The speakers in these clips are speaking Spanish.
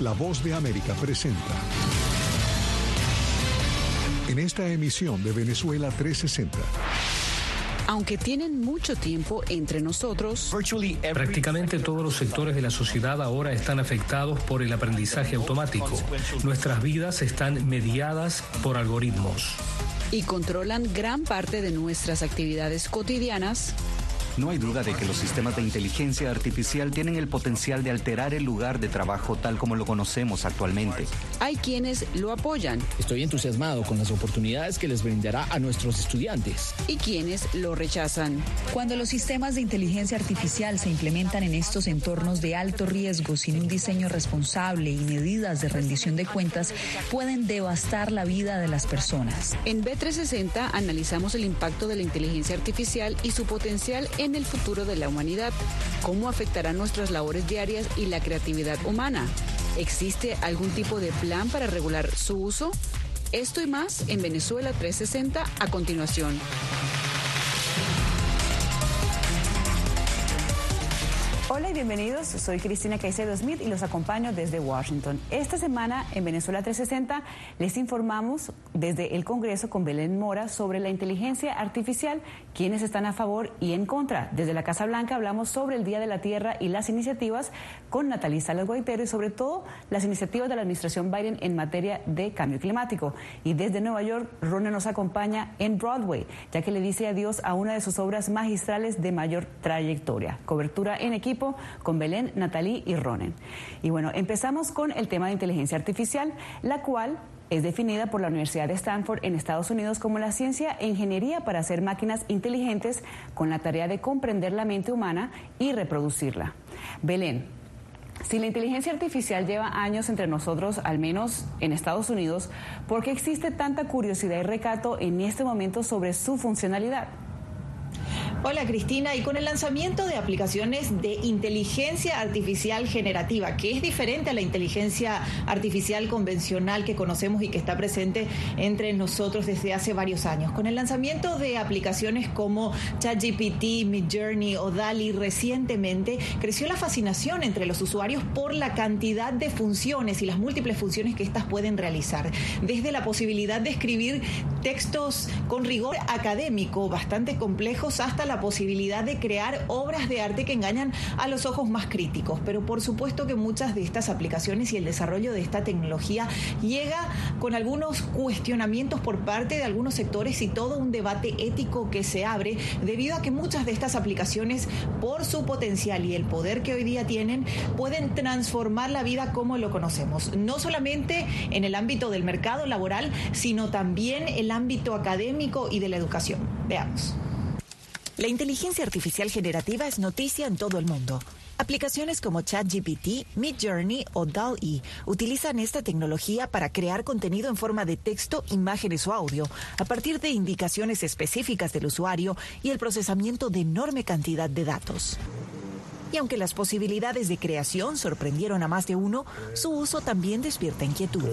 La voz de América presenta. En esta emisión de Venezuela 360. Aunque tienen mucho tiempo entre nosotros, prácticamente todos los sectores de la sociedad ahora están afectados por el aprendizaje automático. Nuestras vidas están mediadas por algoritmos. Y controlan gran parte de nuestras actividades cotidianas no hay duda de que los sistemas de inteligencia artificial tienen el potencial de alterar el lugar de trabajo tal como lo conocemos actualmente. Hay quienes lo apoyan. Estoy entusiasmado con las oportunidades que les brindará a nuestros estudiantes. Y quienes lo rechazan. Cuando los sistemas de inteligencia artificial se implementan en estos entornos de alto riesgo sin un diseño responsable y medidas de rendición de cuentas, pueden devastar la vida de las personas. En B360 analizamos el impacto de la inteligencia artificial y su potencial en el futuro de la humanidad, cómo afectará nuestras labores diarias y la creatividad humana. ¿Existe algún tipo de plan para regular su uso? Esto y más en Venezuela 360 a continuación. Bienvenidos. Soy Cristina Caicedo Smith y los acompaño desde Washington. Esta semana en Venezuela 360 les informamos desde el Congreso con Belén Mora sobre la inteligencia artificial, quienes están a favor y en contra. Desde la Casa Blanca hablamos sobre el Día de la Tierra y las iniciativas con Natalie Salas Guaitero y sobre todo las iniciativas de la administración Biden en materia de cambio climático. Y desde Nueva York, Rona nos acompaña en Broadway, ya que le dice adiós a una de sus obras magistrales de mayor trayectoria. Cobertura en equipo con Belén, Natalie y Ronen. Y bueno, empezamos con el tema de inteligencia artificial, la cual es definida por la Universidad de Stanford en Estados Unidos como la ciencia e ingeniería para hacer máquinas inteligentes con la tarea de comprender la mente humana y reproducirla. Belén, si la inteligencia artificial lleva años entre nosotros, al menos en Estados Unidos, ¿por qué existe tanta curiosidad y recato en este momento sobre su funcionalidad? Hola Cristina, y con el lanzamiento de aplicaciones de inteligencia artificial generativa, que es diferente a la inteligencia artificial convencional que conocemos y que está presente entre nosotros desde hace varios años. Con el lanzamiento de aplicaciones como ChatGPT, Midjourney o DALI recientemente, creció la fascinación entre los usuarios por la cantidad de funciones y las múltiples funciones que éstas pueden realizar. Desde la posibilidad de escribir textos con rigor académico bastante complejos hasta la posibilidad de crear obras de arte que engañan a los ojos más críticos. Pero por supuesto que muchas de estas aplicaciones y el desarrollo de esta tecnología llega con algunos cuestionamientos por parte de algunos sectores y todo un debate ético que se abre debido a que muchas de estas aplicaciones, por su potencial y el poder que hoy día tienen, pueden transformar la vida como lo conocemos. No solamente en el ámbito del mercado laboral, sino también el ámbito académico y de la educación. Veamos. La inteligencia artificial generativa es noticia en todo el mundo. Aplicaciones como ChatGPT, Midjourney o DALL-E utilizan esta tecnología para crear contenido en forma de texto, imágenes o audio a partir de indicaciones específicas del usuario y el procesamiento de enorme cantidad de datos. Y aunque las posibilidades de creación sorprendieron a más de uno, su uso también despierta inquietud.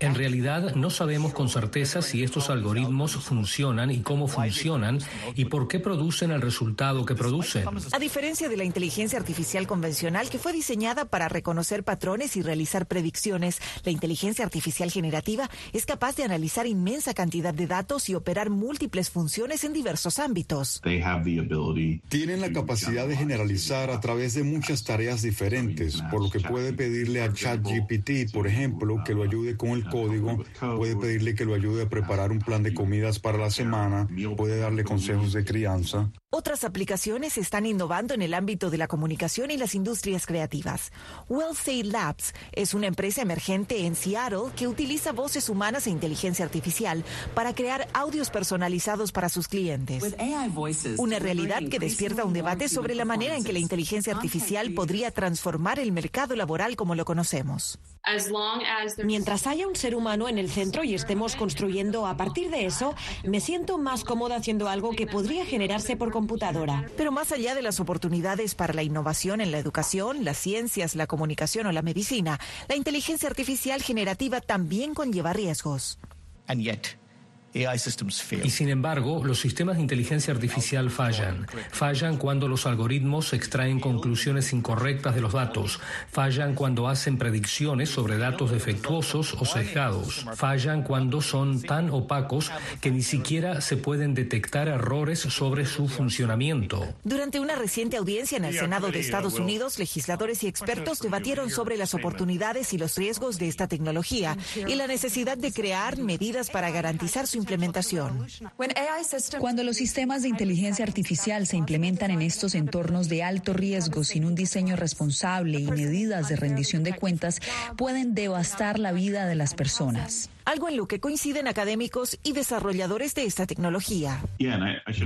En realidad no sabemos con certeza si estos algoritmos funcionan y cómo funcionan y por qué producen el resultado que producen. A diferencia de la inteligencia artificial convencional que fue diseñada para reconocer patrones y realizar predicciones, la inteligencia artificial generativa es capaz de analizar inmensa cantidad de datos y operar múltiples funciones en diversos ámbitos. Tienen la capacidad de generar a través de muchas tareas diferentes, por lo que puede pedirle a ChatGPT, por ejemplo, que lo ayude con el código, puede pedirle que lo ayude a preparar un plan de comidas para la semana, puede darle consejos de crianza. Otras aplicaciones están innovando en el ámbito de la comunicación y las industrias creativas. WellSay Labs es una empresa emergente en Seattle que utiliza voces humanas e inteligencia artificial para crear audios personalizados para sus clientes. Una realidad que despierta un debate sobre la manera en que la inteligencia artificial podría transformar el mercado laboral como lo conocemos. Mientras haya un ser humano en el centro y estemos construyendo a partir de eso, me siento más cómoda haciendo algo que podría generarse por computadora. Pero más allá de las oportunidades para la innovación en la educación, las ciencias, la comunicación o la medicina, la inteligencia artificial generativa también conlleva riesgos. Y sin embargo, los sistemas de inteligencia artificial fallan. Fallan cuando los algoritmos extraen conclusiones incorrectas de los datos. Fallan cuando hacen predicciones sobre datos defectuosos o sesgados. Fallan cuando son tan opacos que ni siquiera se pueden detectar errores sobre su funcionamiento. Durante una reciente audiencia en el Senado de Estados Unidos, legisladores y expertos debatieron sobre las oportunidades y los riesgos de esta tecnología y la necesidad de crear medidas para garantizar su implementación. Cuando los sistemas de inteligencia artificial se implementan en estos entornos de alto riesgo sin un diseño responsable y medidas de rendición de cuentas, pueden devastar la vida de las personas algo en lo que coinciden académicos y desarrolladores de esta tecnología.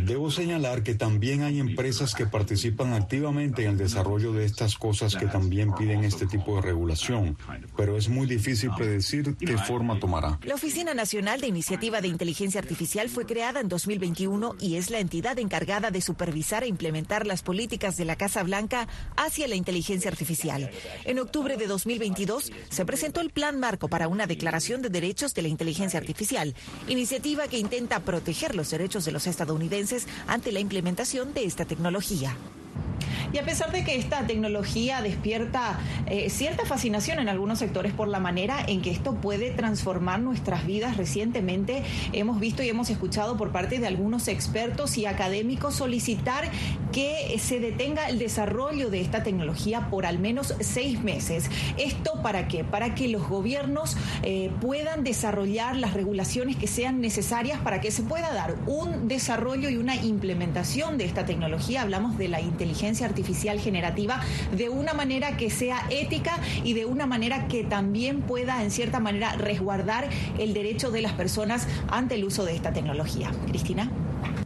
Debo señalar que también hay empresas que participan activamente en el desarrollo de estas cosas que también piden este tipo de regulación, pero es muy difícil predecir qué forma tomará. La Oficina Nacional de Iniciativa de Inteligencia Artificial fue creada en 2021 y es la entidad encargada de supervisar e implementar las políticas de la Casa Blanca hacia la inteligencia artificial. En octubre de 2022 se presentó el Plan Marco para una declaración de derechos de la inteligencia artificial, iniciativa que intenta proteger los derechos de los estadounidenses ante la implementación de esta tecnología. Y a pesar de que esta tecnología despierta eh, cierta fascinación en algunos sectores por la manera en que esto puede transformar nuestras vidas, recientemente hemos visto y hemos escuchado por parte de algunos expertos y académicos solicitar que se detenga el desarrollo de esta tecnología por al menos seis meses. ¿Esto para qué? Para que los gobiernos eh, puedan desarrollar las regulaciones que sean necesarias para que se pueda dar un desarrollo y una implementación de esta tecnología. Hablamos de la inteligencia artificial generativa de una manera que sea ética y de una manera que también pueda, en cierta manera, resguardar el derecho de las personas ante el uso de esta tecnología. Cristina.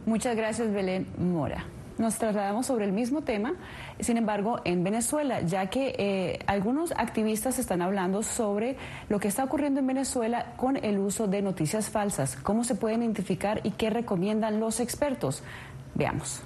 Muchas gracias, Belén Mora. Nos trasladamos sobre el mismo tema, sin embargo, en Venezuela, ya que eh, algunos activistas están hablando sobre lo que está ocurriendo en Venezuela con el uso de noticias falsas, cómo se pueden identificar y qué recomiendan los expertos. Veamos.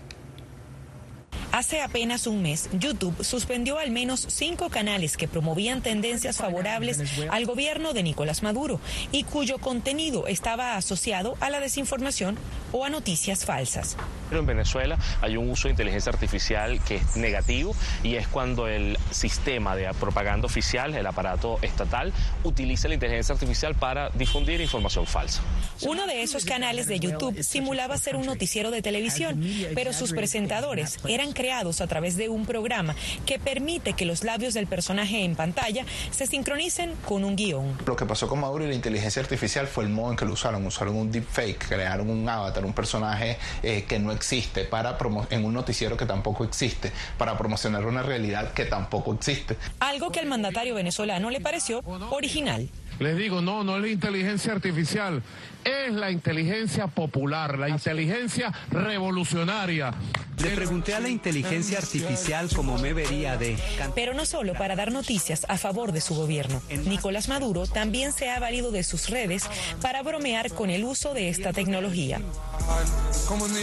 Hace apenas un mes, YouTube suspendió al menos cinco canales que promovían tendencias favorables al gobierno de Nicolás Maduro y cuyo contenido estaba asociado a la desinformación o a noticias falsas. En Venezuela hay un uso de inteligencia artificial que es negativo y es cuando el sistema de propaganda oficial, el aparato estatal, utiliza la inteligencia artificial para difundir información falsa. Uno de esos canales de YouTube simulaba ser un noticiero de televisión, pero sus presentadores eran creados a través de un programa que permite que los labios del personaje en pantalla se sincronicen con un guion. Lo que pasó con Maduro y la inteligencia artificial fue el modo en que lo usaron. Usaron un deepfake, crearon un avatar, un personaje eh, que no existe, para en un noticiero que tampoco existe, para promocionar una realidad que tampoco existe. Algo que al mandatario venezolano le pareció original. Les digo, no, no es la inteligencia artificial, es la inteligencia popular, la inteligencia revolucionaria. Le pregunté a la inteligencia artificial cómo me vería de... Pero no solo para dar noticias a favor de su gobierno. Nicolás Maduro también se ha valido de sus redes para bromear con el uso de esta tecnología.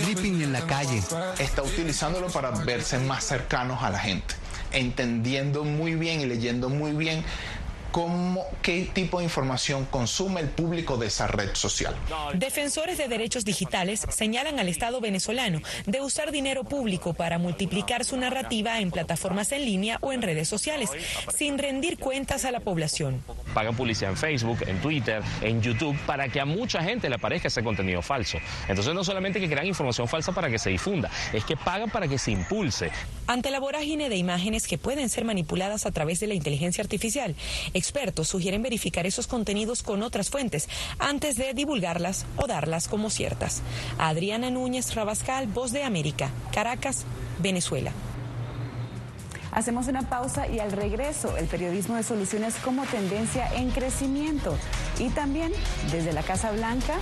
Flipping en la calle. Está utilizándolo para verse más cercanos a la gente, entendiendo muy bien y leyendo muy bien cómo, qué tipo de información consume el público de esa red social. Defensores de derechos digitales señalan al Estado venezolano de usar dinero público para multiplicar su narrativa en plataformas en línea o en redes sociales, sin rendir cuentas a la población. Pagan publicidad en Facebook, en Twitter, en YouTube, para que a mucha gente le aparezca ese contenido falso. Entonces no solamente que crean información falsa para que se difunda, es que pagan para que se impulse. Ante la vorágine de imágenes que pueden ser manipuladas a través de la inteligencia artificial, expertos sugieren verificar esos contenidos con otras fuentes antes de divulgarlas o darlas como ciertas. Adriana Núñez Rabascal, Voz de América, Caracas, Venezuela. Hacemos una pausa y al regreso el periodismo de soluciones como tendencia en crecimiento. Y también desde la Casa Blanca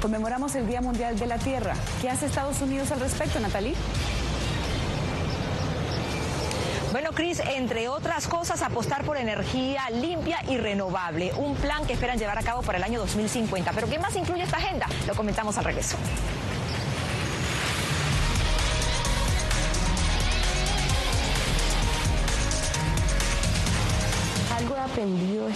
conmemoramos el Día Mundial de la Tierra. ¿Qué hace Estados Unidos al respecto, Natalie? Bueno, Cris, entre otras cosas, apostar por energía limpia y renovable, un plan que esperan llevar a cabo para el año 2050. Pero ¿qué más incluye esta agenda? Lo comentamos al regreso. aprendido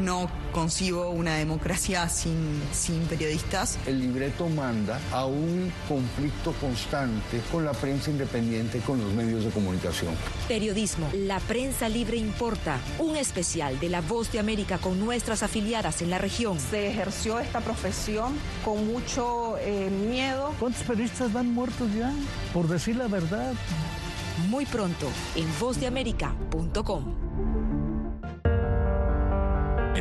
no concibo una democracia sin, sin periodistas. El libreto manda a un conflicto constante con la prensa independiente, con los medios de comunicación. Periodismo, la prensa libre importa. Un especial de La Voz de América con nuestras afiliadas en la región. Se ejerció esta profesión con mucho eh, miedo. ¿Cuántos periodistas van muertos ya por decir la verdad? Muy pronto en vozdeamerica.com.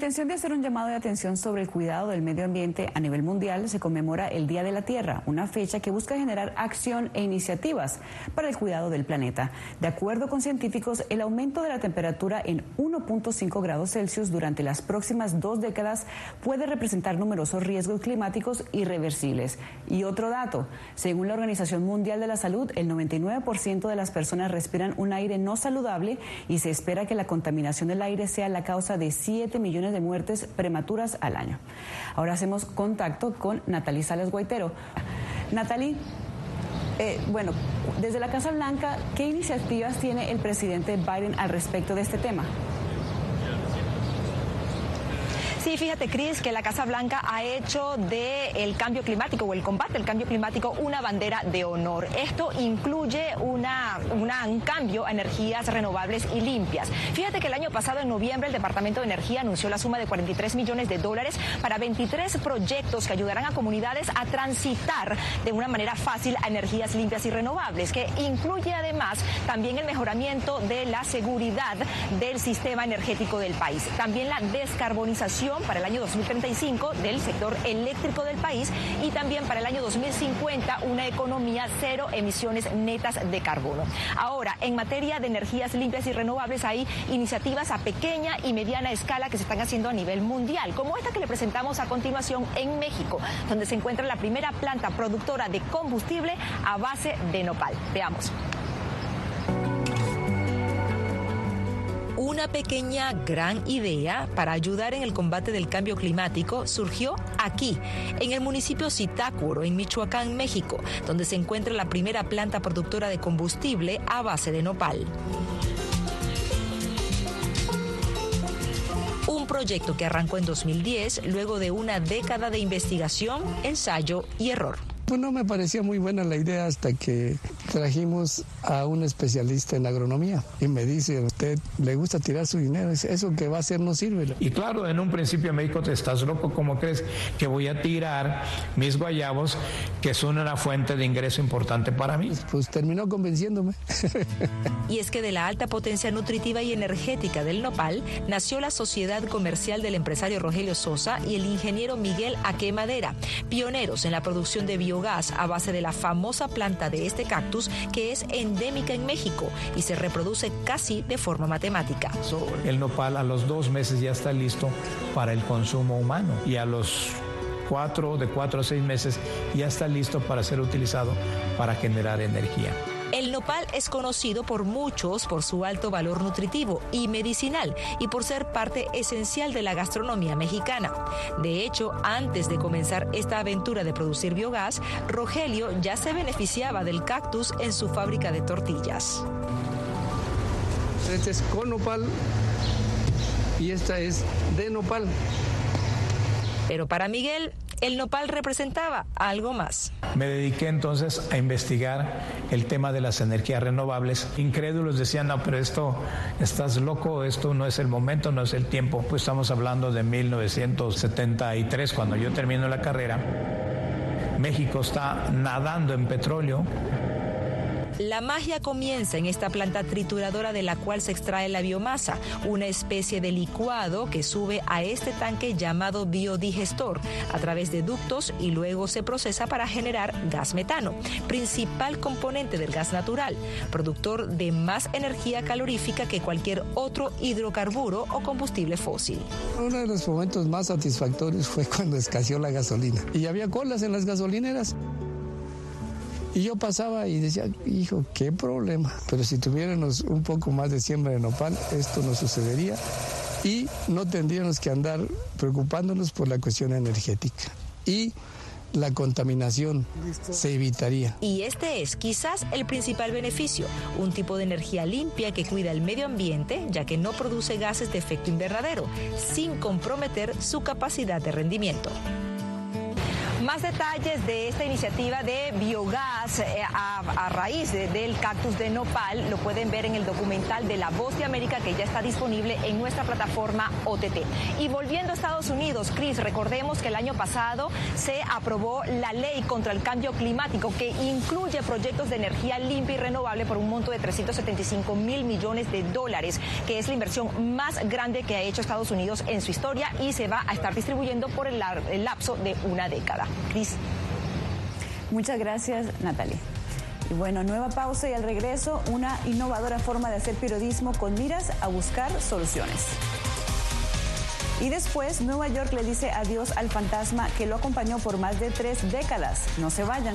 Intención de hacer un llamado de atención sobre el cuidado del medio ambiente a nivel mundial, se conmemora el Día de la Tierra, una fecha que busca generar acción e iniciativas para el cuidado del planeta. De acuerdo con científicos, el aumento de la temperatura en 1.5 grados Celsius durante las próximas dos décadas puede representar numerosos riesgos climáticos irreversibles. Y otro dato, según la Organización Mundial de la Salud, el 99% de las personas respiran un aire no saludable y se espera que la contaminación del aire sea la causa de 7 millones de muertes prematuras al año. Ahora hacemos contacto con Natalie Salas Guaitero. Natalie, eh, bueno, desde la Casa Blanca, ¿qué iniciativas tiene el presidente Biden al respecto de este tema? Sí, fíjate, Cris, que la Casa Blanca ha hecho del cambio climático o el combate al cambio climático una bandera de honor. Esto incluye una, un cambio a energías renovables y limpias. Fíjate que el año pasado, en noviembre, el Departamento de Energía anunció la suma de 43 millones de dólares para 23 proyectos que ayudarán a comunidades a transitar de una manera fácil a energías limpias y renovables, que incluye además también el mejoramiento de la seguridad del sistema energético del país. También la descarbonización para el año 2035 del sector eléctrico del país y también para el año 2050 una economía cero emisiones netas de carbono. Ahora, en materia de energías limpias y renovables hay iniciativas a pequeña y mediana escala que se están haciendo a nivel mundial, como esta que le presentamos a continuación en México, donde se encuentra la primera planta productora de combustible a base de nopal. Veamos. Una pequeña gran idea para ayudar en el combate del cambio climático surgió aquí, en el municipio Zitácuaro, en Michoacán, México, donde se encuentra la primera planta productora de combustible a base de nopal. Un proyecto que arrancó en 2010 luego de una década de investigación, ensayo y error. No me parecía muy buena la idea hasta que trajimos a un especialista en agronomía y me dice, usted le gusta tirar su dinero, eso que va a hacer no sirve. Y claro, en un principio me dijo, te estás loco, ¿cómo crees que voy a tirar mis guayabos, que son una fuente de ingreso importante para mí? Pues terminó convenciéndome. y es que de la alta potencia nutritiva y energética del nopal nació la sociedad comercial del empresario Rogelio Sosa y el ingeniero Miguel Aque Madera, pioneros en la producción de bio gas a base de la famosa planta de este cactus que es endémica en México y se reproduce casi de forma matemática. El nopal a los dos meses ya está listo para el consumo humano y a los cuatro, de cuatro a seis meses ya está listo para ser utilizado para generar energía. El nopal es conocido por muchos por su alto valor nutritivo y medicinal y por ser parte esencial de la gastronomía mexicana. De hecho, antes de comenzar esta aventura de producir biogás, Rogelio ya se beneficiaba del cactus en su fábrica de tortillas. Este es con nopal y esta es de nopal. Pero para Miguel, el nopal representaba algo más. Me dediqué entonces a investigar el tema de las energías renovables. Incrédulos decían, no, pero esto, estás loco, esto no es el momento, no es el tiempo. Pues estamos hablando de 1973, cuando yo termino la carrera. México está nadando en petróleo. La magia comienza en esta planta trituradora de la cual se extrae la biomasa, una especie de licuado que sube a este tanque llamado biodigestor a través de ductos y luego se procesa para generar gas metano, principal componente del gas natural, productor de más energía calorífica que cualquier otro hidrocarburo o combustible fósil. Uno de los momentos más satisfactorios fue cuando escaseó la gasolina y había colas en las gasolineras. Y yo pasaba y decía, hijo, qué problema. Pero si tuviéramos un poco más de siembra de nopal, esto no sucedería y no tendríamos que andar preocupándonos por la cuestión energética. Y la contaminación se evitaría. Y este es quizás el principal beneficio, un tipo de energía limpia que cuida el medio ambiente, ya que no produce gases de efecto invernadero, sin comprometer su capacidad de rendimiento. Más detalles de esta iniciativa de biogás eh, a, raíz del cactus de nopal lo pueden ver en el documental de La Voz de América que ya está disponible en nuestra plataforma OTT. Y volviendo a Estados Unidos, Cris, recordemos que el año pasado se aprobó la ley contra el cambio climático que incluye proyectos de energía limpia y renovable por un monto de 375 mil millones de dólares, que es la inversión más grande que ha hecho Estados Unidos en su historia y se va a estar distribuyendo por el lapso de una década. Cris. Muchas gracias, Natalia. Y bueno, nueva pausa y al regreso, una innovadora forma de hacer periodismo con miras a buscar soluciones. Y después, Nueva York le dice adiós al fantasma que lo acompañó por más de tres décadas. No se vayan.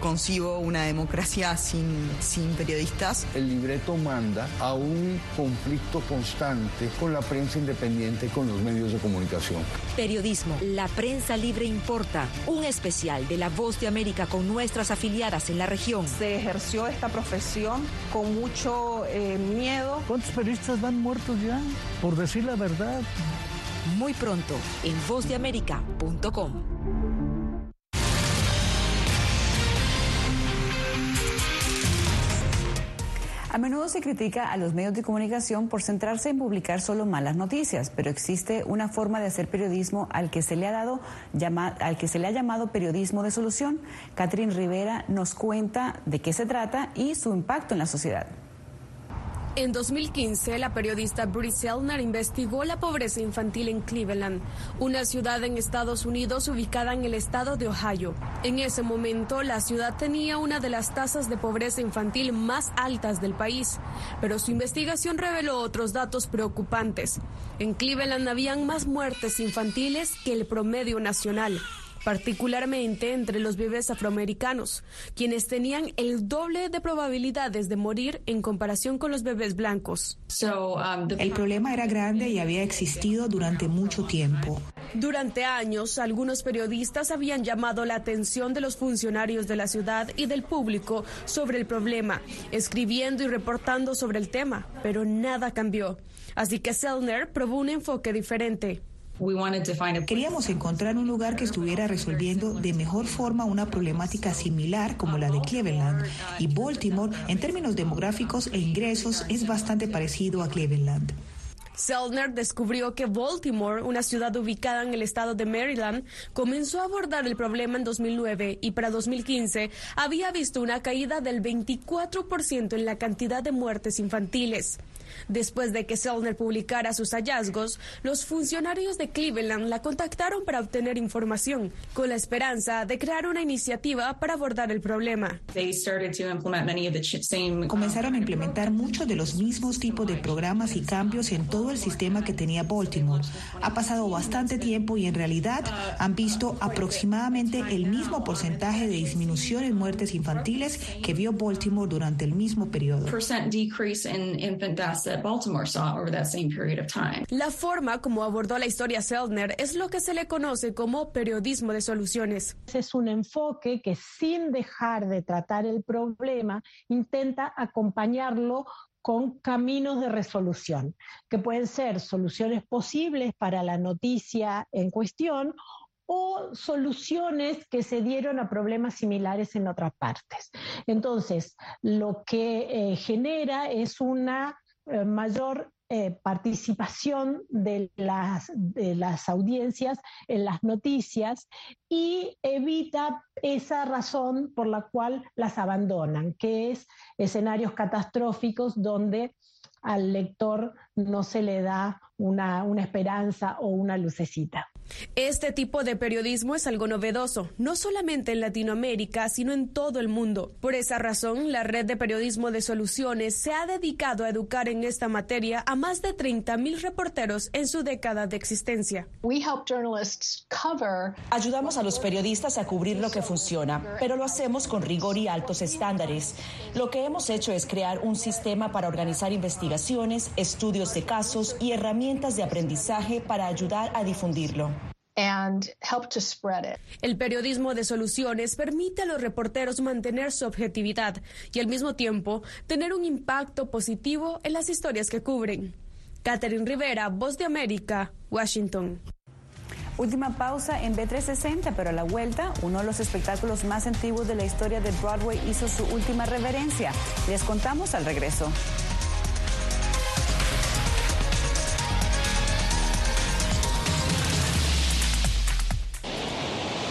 concibo una democracia sin, sin periodistas. El libreto manda a un conflicto constante con la prensa independiente, con los medios de comunicación. Periodismo, la prensa libre importa. Un especial de La Voz de América con nuestras afiliadas en la región. Se ejerció esta profesión con mucho eh, miedo. ¿Cuántos periodistas van muertos ya? Por decir la verdad. Muy pronto en vozdeamerica.com. A menudo se critica a los medios de comunicación por centrarse en publicar solo malas noticias, pero existe una forma de hacer periodismo al que se le ha dado al que se le ha llamado periodismo de solución. Catherine Rivera nos cuenta de qué se trata y su impacto en la sociedad. En 2015, la periodista Brie Selner investigó la pobreza infantil en Cleveland, una ciudad en Estados Unidos ubicada en el estado de Ohio. En ese momento, la ciudad tenía una de las tasas de pobreza infantil más altas del país, pero su investigación reveló otros datos preocupantes. En Cleveland habían más muertes infantiles que el promedio nacional particularmente entre los bebés afroamericanos, quienes tenían el doble de probabilidades de morir en comparación con los bebés blancos. Um, el problema era grande y había existido durante mucho tiempo. Durante años, algunos periodistas habían llamado la atención de los funcionarios de la ciudad y del público sobre el problema, escribiendo y reportando sobre el tema, pero nada cambió. Así que Selner probó un enfoque diferente. Queríamos encontrar un lugar que estuviera resolviendo de mejor forma una problemática similar como la de Cleveland. Y Baltimore, en términos demográficos e ingresos, es bastante parecido a Cleveland. Selner descubrió que Baltimore, una ciudad ubicada en el estado de Maryland, comenzó a abordar el problema en 2009 y para 2015 había visto una caída del 24% en la cantidad de muertes infantiles. Después de que Selner publicara sus hallazgos, los funcionarios de Cleveland la contactaron para obtener información, con la esperanza de crear una iniciativa para abordar el problema. Comenzaron a implementar muchos de los mismos tipos de programas y cambios en todo el sistema que tenía Baltimore. Ha pasado bastante tiempo y en realidad han visto aproximadamente el mismo porcentaje de disminución en muertes infantiles que vio Baltimore durante el mismo periodo. La forma como abordó la historia Selner es lo que se le conoce como periodismo de soluciones. Es un enfoque que sin dejar de tratar el problema intenta acompañarlo con caminos de resolución, que pueden ser soluciones posibles para la noticia en cuestión o soluciones que se dieron a problemas similares en otras partes. Entonces, lo que eh, genera es una eh, mayor eh, participación de las, de las audiencias en las noticias y evita esa razón por la cual las abandonan, que es escenarios catastróficos donde al lector no se le da una, una esperanza o una lucecita. Este tipo de periodismo es algo novedoso, no solamente en Latinoamérica, sino en todo el mundo. Por esa razón, la red de periodismo de soluciones se ha dedicado a educar en esta materia a más de 30.000 reporteros en su década de existencia. Ayudamos a los periodistas a cubrir lo que funciona, pero lo hacemos con rigor y altos estándares. Lo que hemos hecho es crear un sistema para organizar investigaciones, estudios de casos y herramientas de aprendizaje para ayudar a difundirlo. El periodismo de soluciones permite a los reporteros mantener su objetividad y al mismo tiempo tener un impacto positivo en las historias que cubren. Catherine Rivera, Voz de América, Washington. Última pausa en B360, pero a la vuelta, uno de los espectáculos más antiguos de la historia de Broadway hizo su última reverencia. Les contamos al regreso.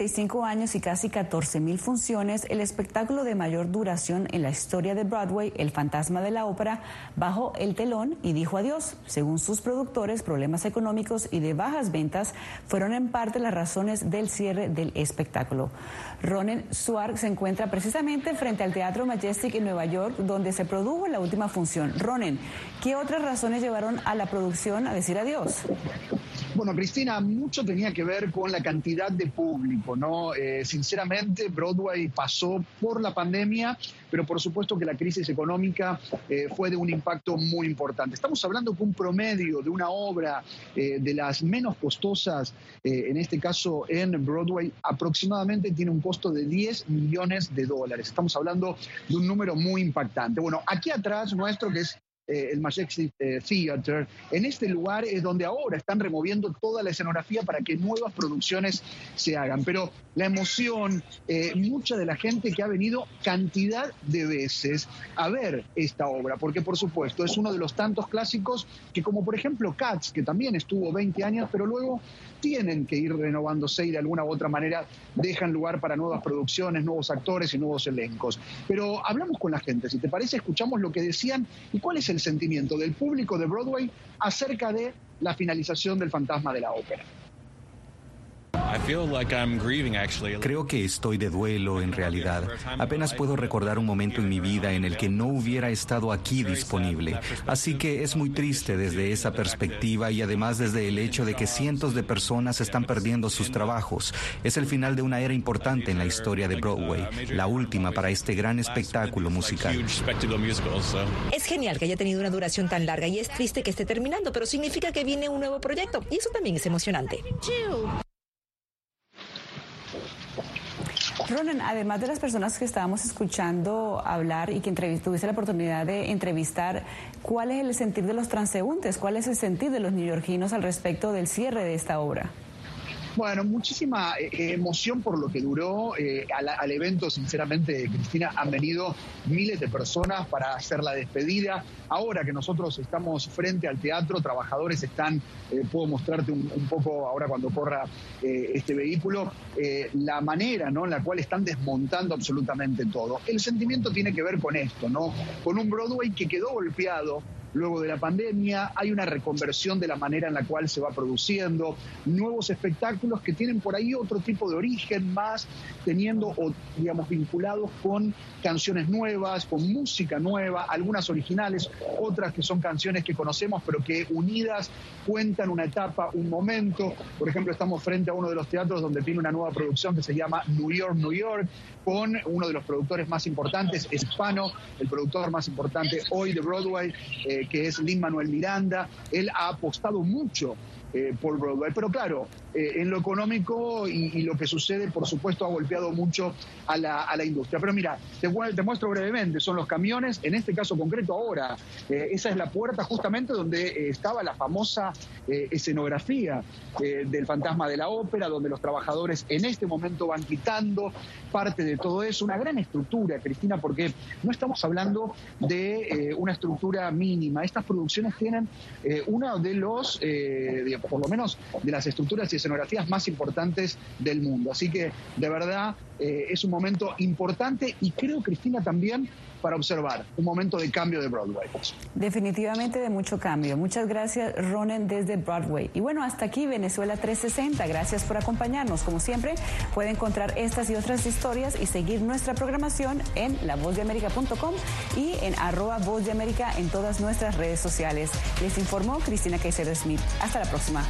35 años y casi 14 mil funciones, el espectáculo de mayor duración en la historia de Broadway, El Fantasma de la Ópera, bajó el telón y dijo adiós. Según sus productores, problemas económicos y de bajas ventas fueron en parte las razones del cierre del espectáculo. Ronen Suark se encuentra precisamente frente al Teatro Majestic en Nueva York, donde se produjo la última función. Ronen, ¿qué otras razones llevaron a la producción a decir adiós? Bueno, Cristina, mucho tenía que ver con la cantidad de público, ¿no? Eh, sinceramente, Broadway pasó por la pandemia, pero por supuesto que la crisis económica eh, fue de un impacto muy importante. Estamos hablando que un promedio de una obra eh, de las menos costosas, en este caso en Broadway, aproximadamente tiene un costo de 10 millones de dólares. Estamos hablando de un número muy impactante. Bueno, aquí atrás nuestro, que es eh, el Majestic eh, Theater. En este lugar es donde ahora están removiendo toda la escenografía para que nuevas producciones se hagan. Pero la emoción, eh, mucha de la gente que ha venido cantidad de veces a ver esta obra, porque por supuesto es uno de los tantos clásicos que como por ejemplo Cats, que también estuvo 20 años, pero luego tienen que ir renovándose y de alguna u otra manera dejan lugar para nuevas producciones, nuevos actores y nuevos elencos. Pero hablamos con la gente, si te parece, escuchamos lo que decían y cuál es el sentimiento del público de Broadway acerca de la finalización del fantasma de la ópera. Creo que estoy de duelo en realidad. Apenas puedo recordar un momento en mi vida en el que no hubiera estado aquí disponible. Así que es muy triste desde esa perspectiva y además desde el hecho de que cientos de personas están perdiendo sus trabajos. Es el final de una era importante en la historia de Broadway, la última para este gran espectáculo musical. Es genial que haya tenido una duración tan larga y es triste que esté terminando, pero significa que viene un nuevo proyecto y eso también es emocionante. Ronan, además de las personas que estábamos escuchando hablar y que tuviste la oportunidad de entrevistar, ¿cuál es el sentir de los transeúntes? ¿Cuál es el sentir de los neoyorquinos al respecto del cierre de esta obra? Bueno, muchísima eh, emoción por lo que duró. Eh, al, evento, sinceramente, Cristina, han venido miles de personas para hacer la despedida. Ahora que nosotros estamos frente al teatro, trabajadores están, eh, puedo mostrarte un, poco ahora cuando corra este vehículo, la manera ¿no? en la cual están desmontando absolutamente todo. El sentimiento tiene que ver con esto, ¿no? Con un Broadway que quedó golpeado luego de la pandemia, hay una reconversión de la manera en la cual se va produciendo, nuevos espectáculos que tienen por ahí otro tipo de origen más, teniendo o digamos vinculados con canciones nuevas, con música nueva, algunas originales, otras que son canciones que conocemos pero que unidas cuentan una etapa, un momento. Por ejemplo, estamos frente a uno de los teatros donde tiene una nueva producción que se llama New York, New York, con uno de los productores más importantes, hispano, el productor más importante hoy de Broadway. Eh, que es Lin Manuel Miranda. Él ha apostado mucho eh, por Broadway. Pero claro, eh, en lo económico y, lo que sucede, por supuesto, ha golpeado mucho a la, a la industria. Pero mira, te, te, muestro brevemente, son los camiones, en este caso concreto ahora, eh, esa es la puerta justamente donde estaba la famosa escenografía del fantasma de la ópera, donde los trabajadores en este momento van quitando parte de todo eso, una gran estructura, Cristina, porque no estamos hablando de una estructura mínima, estas producciones tienen uno de los, por lo menos de las estructuras y escenografías más importantes del mundo. Así que, de verdad, eh, es un momento importante y creo, Cristina, también para observar un momento de cambio de Broadway. Definitivamente de mucho cambio. Muchas gracias, Ronen, desde Broadway. Y bueno, hasta aquí Venezuela 360. Gracias por acompañarnos. Como siempre, puede encontrar estas y otras historias y seguir nuestra programación en lavozdeamerica.com y en arroba voz de América en todas nuestras redes sociales. Les informó Cristina Caicedo Smith. Hasta la próxima.